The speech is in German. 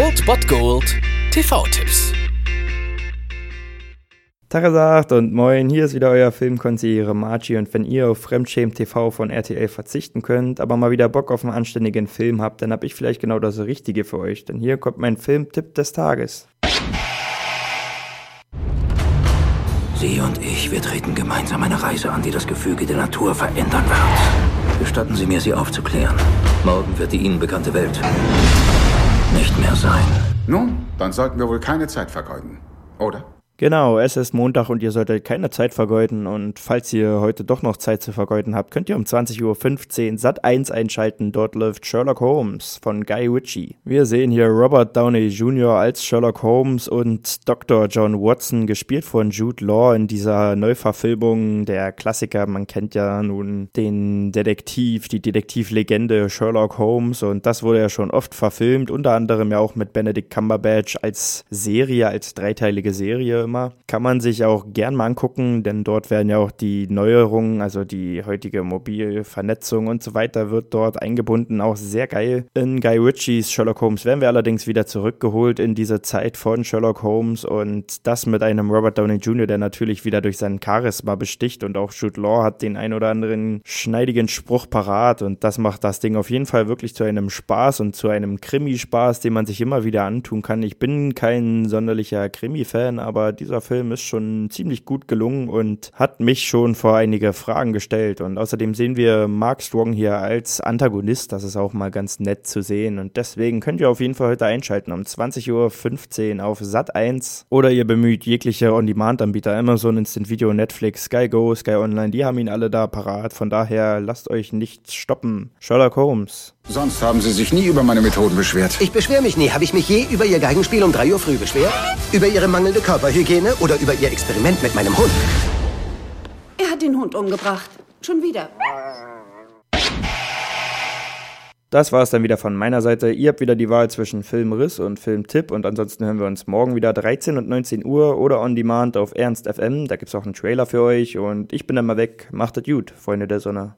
Old Bot Gold TV-Tipps. Tagesacht und moin, hier ist wieder euer Filmkonsigliere Margie und wenn ihr auf Fremdschämen TV von RTL verzichten könnt, aber mal wieder Bock auf einen anständigen Film habt, dann hab ich vielleicht genau das Richtige für euch, denn hier kommt mein Filmtipp des Tages. Sie und ich, wir treten gemeinsam eine Reise an, die das Gefüge der Natur verändern wird. Gestatten Sie mir, sie aufzuklären. Morgen wird die Ihnen bekannte Welt sein. Nun, dann sollten wir wohl keine Zeit vergeuden, oder? Genau, es ist Montag und ihr solltet keine Zeit vergeuden. Und falls ihr heute doch noch Zeit zu vergeuden habt, könnt ihr um 20.15 Uhr Sat 1 einschalten. Dort läuft Sherlock Holmes von Guy Ritchie. Wir sehen hier Robert Downey Jr. als Sherlock Holmes und Dr. John Watson, gespielt von Jude Law in dieser Neuverfilmung der Klassiker. Man kennt ja nun den Detektiv, die Detektivlegende Sherlock Holmes und das wurde ja schon oft verfilmt, unter anderem ja auch mit Benedict Cumberbatch als Serie, als dreiteilige Serie immer. Kann man sich auch gern mal angucken, denn dort werden ja auch die Neuerungen, also die heutige Mobilvernetzung und so weiter, wird dort eingebunden. Auch sehr geil. In Guy Ritchies Sherlock Holmes werden wir allerdings wieder zurückgeholt in diese Zeit von Sherlock Holmes und das mit einem Robert Downey Jr., der natürlich wieder durch sein Charisma besticht und auch Jude Law hat den ein oder anderen schneidigen Spruch parat und das macht das Ding auf jeden Fall wirklich zu einem Spaß und zu einem Krimi-Spaß, den man sich immer wieder antun kann. Ich bin kein sonderlicher Krimi-Fan, aber dieser Film ist schon ziemlich gut gelungen und hat mich schon vor einige Fragen gestellt. Und außerdem sehen wir Mark Strong hier als Antagonist. Das ist auch mal ganz nett zu sehen. Und deswegen könnt ihr auf jeden Fall heute einschalten um 20.15 Uhr auf Sat 1 oder ihr bemüht jegliche On-Demand-Anbieter, Amazon, Instant Video, Netflix, Sky Go, Sky Online. Die haben ihn alle da parat. Von daher lasst euch nichts stoppen. Sherlock Holmes. Sonst haben Sie sich nie über meine Methoden beschwert. Ich beschwere mich nie. Habe ich mich je über Ihr Geigenspiel um 3 Uhr früh beschwert? Über Ihre mangelnde Körperhygiene oder über Ihr Experiment mit meinem Hund? Er hat den Hund umgebracht. Schon wieder. Das war es dann wieder von meiner Seite. Ihr habt wieder die Wahl zwischen Filmriss und Filmtipp und ansonsten hören wir uns morgen wieder 13 und 19 Uhr oder on demand auf Ernst FM. Da gibt's auch einen Trailer für euch und ich bin dann mal weg. Macht es gut, Freunde der Sonne.